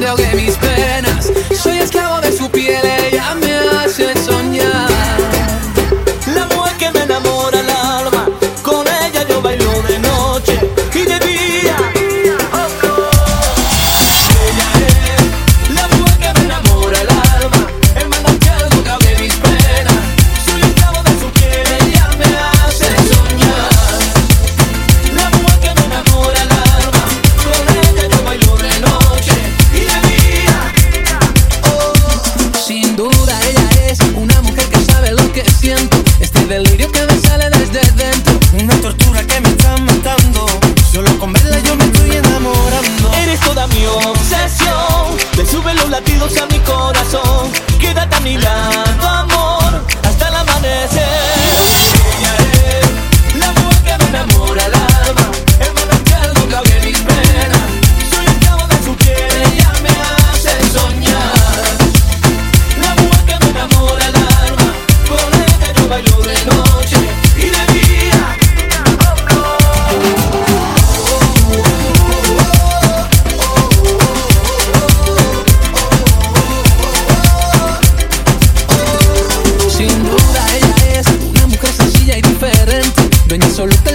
they'll get me spilled. siento. Este delirio que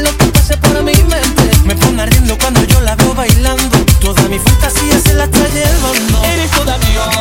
lo que pase por mi mente. Me pone ardiendo cuando yo la veo bailando. Toda mi fantasía se la está llevando. Eres todavía.